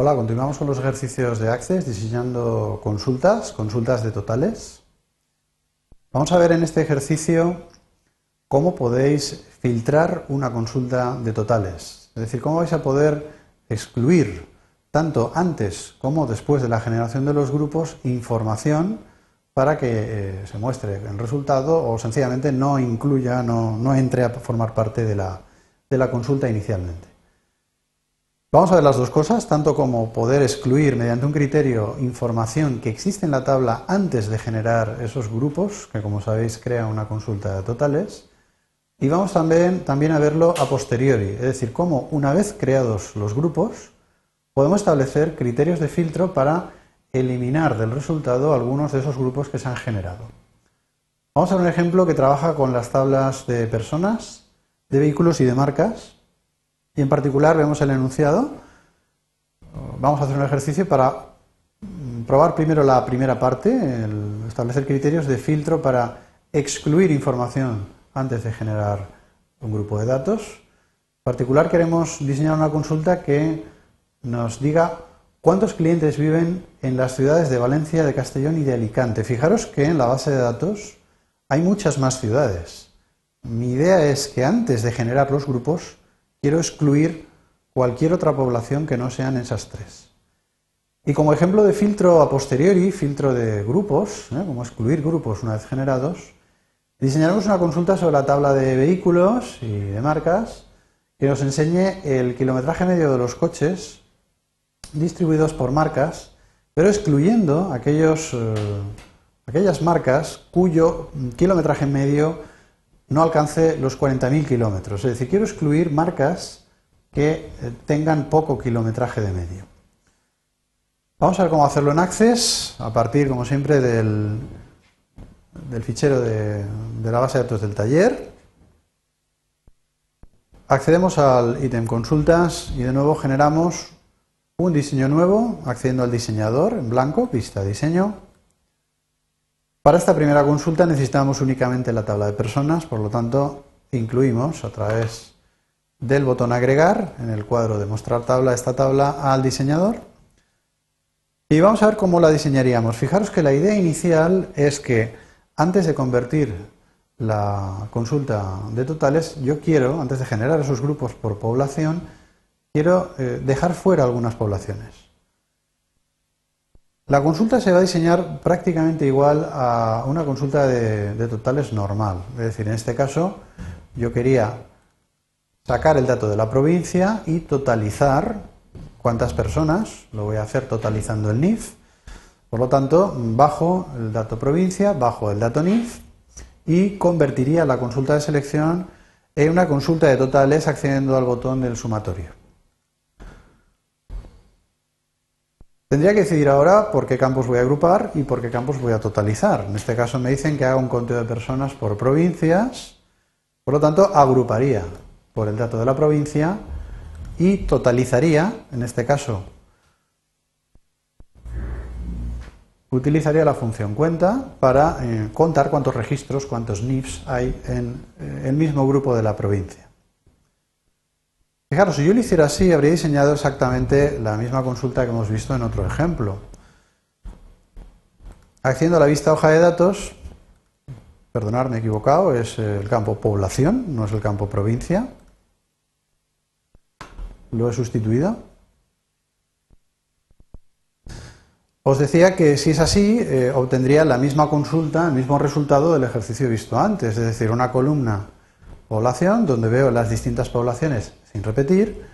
Hola, continuamos con los ejercicios de Access diseñando consultas, consultas de totales. Vamos a ver en este ejercicio cómo podéis filtrar una consulta de totales. Es decir, cómo vais a poder excluir tanto antes como después de la generación de los grupos información para que eh, se muestre el resultado o sencillamente no incluya, no, entre a formar parte de la, de la consulta inicialmente. Vamos a ver las dos cosas, tanto como poder excluir mediante un criterio información que existe en la tabla antes de generar esos grupos, que como sabéis crea una consulta de totales, y vamos también, también a verlo a posteriori, es decir, cómo una vez creados los grupos, podemos establecer criterios de filtro para eliminar del resultado algunos de esos grupos que se han generado. Vamos a ver un ejemplo que trabaja con las tablas de personas, de vehículos y de marcas, y en particular vemos el enunciado. Vamos a hacer un ejercicio para mm, probar primero la primera parte, establecer criterios de filtro para excluir información antes de generar un grupo de datos. En particular queremos diseñar una consulta que nos diga cuántos clientes viven en las ciudades de Valencia, de Castellón y de Alicante. Fijaros que en la base de datos hay muchas más ciudades. Mi idea es que antes de generar los grupos quiero excluir cualquier otra población que no sean esas tres. Y como ejemplo de filtro a posteriori, filtro de grupos, ¿eh? como excluir grupos una vez generados, diseñaremos una consulta sobre la tabla de vehículos y de marcas que nos enseñe el kilometraje medio de los coches distribuidos por marcas, pero excluyendo aquellos, eh, aquellas marcas cuyo kilometraje medio no alcance los 40.000 kilómetros. Es decir, quiero excluir marcas que eh, tengan poco kilometraje de medio. Vamos a ver cómo hacerlo en Access, a partir, como siempre, del, del fichero de, la base de datos del taller. Accedemos al ítem consultas y de nuevo generamos un diseño nuevo, accediendo al diseñador en blanco, vista diseño. Para esta primera consulta necesitamos únicamente la tabla de personas, por lo tanto incluimos a través del botón agregar en el cuadro de mostrar tabla esta tabla al diseñador y vamos a ver cómo la diseñaríamos. Fijaros que la idea inicial es que antes de convertir la consulta de totales, yo quiero, antes de generar esos grupos por población, quiero eh, dejar fuera algunas poblaciones. La consulta se va a diseñar prácticamente igual a una consulta de, totales normal. Es decir, en este caso yo quería sacar el dato de la provincia y totalizar cuántas personas, lo voy a hacer totalizando el NIF. Por lo tanto, bajo el dato provincia, bajo el dato NIF y convertiría la consulta de selección en una consulta de totales accediendo al botón del sumatorio. Tendría que decidir ahora por qué campos voy a agrupar y por qué campos voy a totalizar. En este caso me dicen que haga un conteo de personas por provincias, por lo tanto agruparía por el dato de la provincia y totalizaría, en este caso utilizaría la función cuenta para eh, contar cuántos registros, cuántos NIFs hay en eh, el mismo grupo de la provincia. Fijaros, si yo lo hiciera así, habría diseñado exactamente la misma consulta que hemos visto en otro ejemplo. Accediendo a la vista hoja de datos, perdonad, me he equivocado, es el campo población, no es el campo provincia. Lo he sustituido. Os decía que si es así, eh, obtendría la misma consulta, el mismo resultado del ejercicio visto antes, es decir, una columna población, donde veo las distintas poblaciones sin repetir,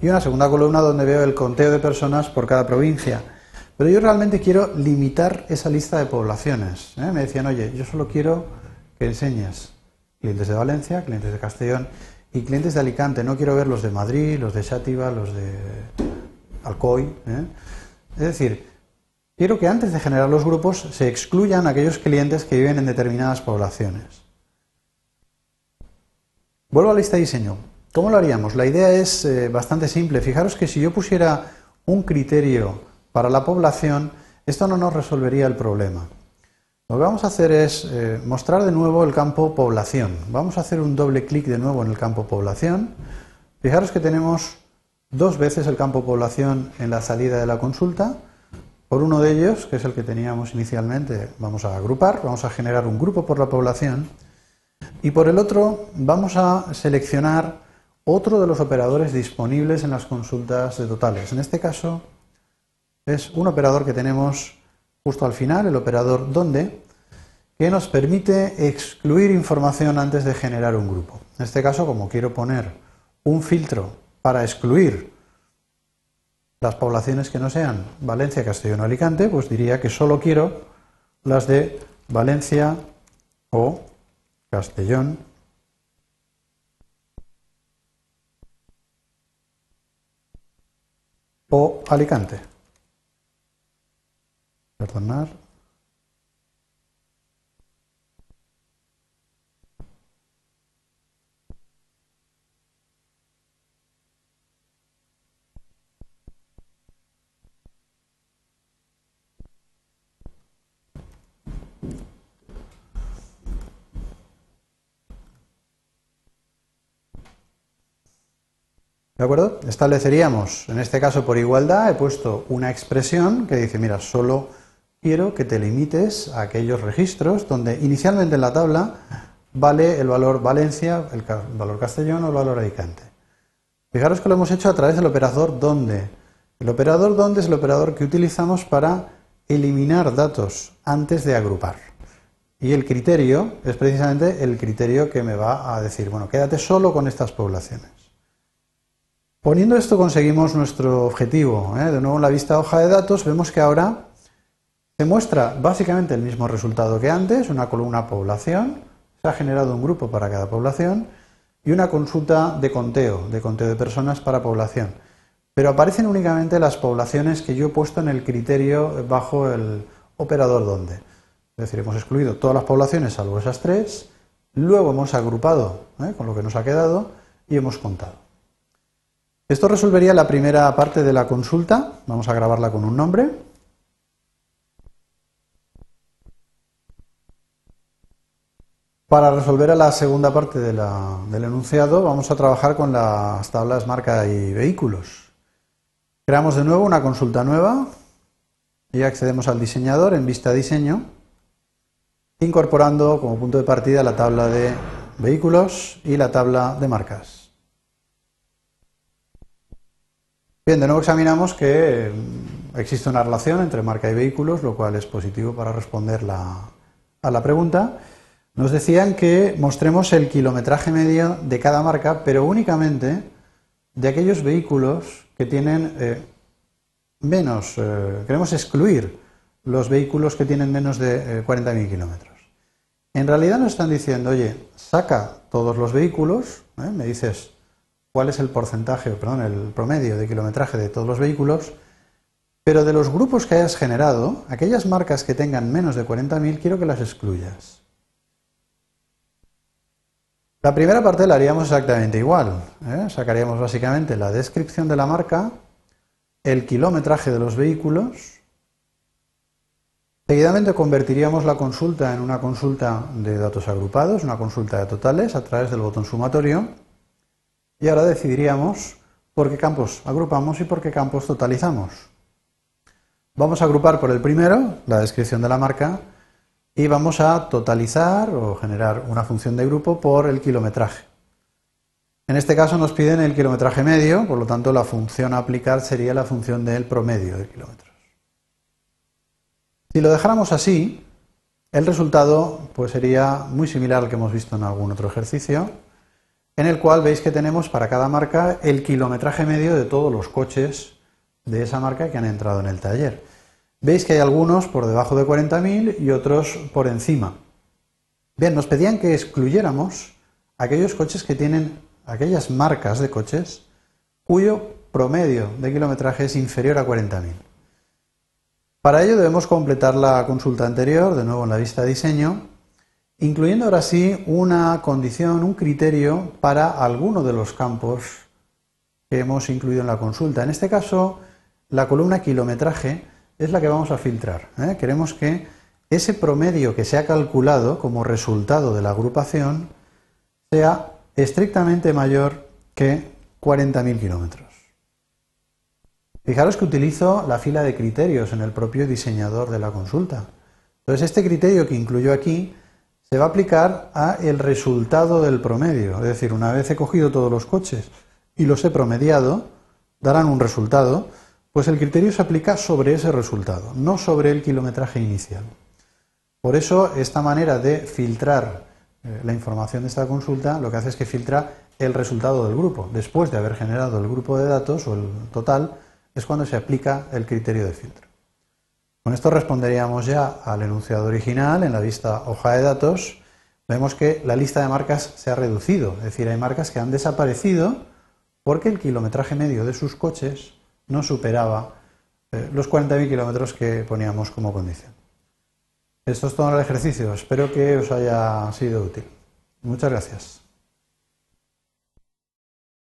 y una segunda columna donde veo el conteo de personas por cada provincia. Pero yo realmente quiero limitar esa lista de poblaciones. ¿eh? Me decían, oye, yo solo quiero que enseñes clientes de Valencia, clientes de Castellón y clientes de Alicante. No quiero ver los de Madrid, los de Xátiva, los de Alcoy. ¿eh? Es decir, quiero que antes de generar los grupos se excluyan aquellos clientes que viven en determinadas poblaciones. Vuelvo a la lista de diseño. ¿Cómo lo haríamos? La idea es eh, bastante simple. Fijaros que si yo pusiera un criterio para la población, esto no nos resolvería el problema. Lo que vamos a hacer es eh, mostrar de nuevo el campo población. Vamos a hacer un doble clic de nuevo en el campo población. Fijaros que tenemos dos veces el campo población en la salida de la consulta. Por uno de ellos, que es el que teníamos inicialmente, vamos a agrupar, vamos a generar un grupo por la población. Y por el otro, vamos a seleccionar otro de los operadores disponibles en las consultas de totales. En este caso, es un operador que tenemos justo al final, el operador donde, que nos permite excluir información antes de generar un grupo. En este caso, como quiero poner un filtro para excluir las poblaciones que no sean Valencia, Castellón o Alicante, pues diría que solo quiero las de Valencia o Castellón o Alicante. Perdonar. ¿De acuerdo? Estableceríamos, en este caso por igualdad, he puesto una expresión que dice, mira, solo quiero que te limites a aquellos registros donde inicialmente en la tabla vale el valor Valencia, el valor Castellón o el valor Alicante. Fijaros que lo hemos hecho a través del operador donde. El operador donde es el operador que utilizamos para eliminar datos antes de agrupar. Y el criterio es precisamente el criterio que me va a decir, bueno, quédate solo con estas poblaciones. Poniendo esto conseguimos nuestro objetivo. ¿eh? De nuevo en la vista hoja de datos vemos que ahora se muestra básicamente el mismo resultado que antes, una columna población, se ha generado un grupo para cada población y una consulta de conteo, de conteo de personas para población. Pero aparecen únicamente las poblaciones que yo he puesto en el criterio bajo el operador donde. Es decir, hemos excluido todas las poblaciones salvo esas tres, luego hemos agrupado ¿eh? con lo que nos ha quedado y hemos contado. Esto resolvería la primera parte de la consulta. Vamos a grabarla con un nombre. Para resolver la segunda parte del enunciado vamos a trabajar con las tablas marca y vehículos. Creamos de nuevo una consulta nueva y accedemos al diseñador en vista diseño, incorporando como punto de partida la tabla de vehículos y la tabla de marcas. Bien, de nuevo examinamos que mm, existe una relación entre marca y vehículos, lo cual es positivo para responder a la pregunta. Nos decían que mostremos el kilometraje medio de cada marca, pero únicamente de aquellos vehículos que tienen eh, menos, eh, queremos excluir los vehículos que tienen menos de 40.000 eh, kilómetros. En realidad nos están diciendo, oye, saca todos los vehículos, me dices cuál es el porcentaje, perdón, el promedio de kilometraje de todos los vehículos, pero de los grupos que hayas generado, aquellas marcas que tengan menos de 40.000, quiero que las excluyas. La primera parte la haríamos exactamente igual. ¿eh? Sacaríamos básicamente la descripción de la marca, el kilometraje de los vehículos. Seguidamente convertiríamos la consulta en una consulta de datos agrupados, una consulta de totales a través del botón sumatorio. Y ahora decidiríamos por qué campos agrupamos y por qué campos totalizamos. Vamos a agrupar por el primero, la descripción de la marca, y vamos a totalizar o generar una función de grupo por el kilometraje. En este caso nos piden el kilometraje medio, por lo tanto la función a aplicar sería la función del promedio de kilómetros. Si lo dejáramos así, el resultado pues sería muy similar al que hemos visto en algún otro ejercicio, en el cual veis que tenemos para cada marca el kilometraje medio de todos los coches de esa marca que han entrado en el taller. Veis que hay algunos por debajo de 40.000 y otros por encima. Bien, nos pedían que excluyéramos aquellos coches que tienen aquellas marcas de coches cuyo promedio de kilometraje es inferior a 40.000. Para ello debemos completar la consulta anterior, de nuevo en la vista de diseño, incluyendo ahora sí una condición, un criterio para alguno de los campos que hemos incluido en la consulta. En este caso, la columna kilometraje es la que vamos a filtrar. ¿eh? Queremos que ese promedio que se ha calculado como resultado de la agrupación sea estrictamente mayor que 40.000 kilómetros. Fijaros que utilizo la fila de criterios en el propio diseñador de la consulta. Entonces, este criterio que incluyo aquí se va a aplicar a el resultado del promedio. Es decir, una vez he cogido todos los coches y los he promediado, darán un resultado, pues el criterio se aplica sobre ese resultado, no sobre el kilometraje inicial. Por eso, esta manera de filtrar eh, la información de esta consulta lo que hace es que filtra el resultado del grupo. Después de haber generado el grupo de datos o el total, es cuando se aplica el criterio de filtro. Con esto responderíamos ya al enunciado original en la vista hoja de datos. Vemos que la lista de marcas se ha reducido, es decir, hay marcas que han desaparecido porque el kilometraje medio de sus coches no superaba eh, los 40.000 kilómetros que poníamos como condición. Esto es todo el ejercicio, espero que os haya sido útil. Muchas gracias.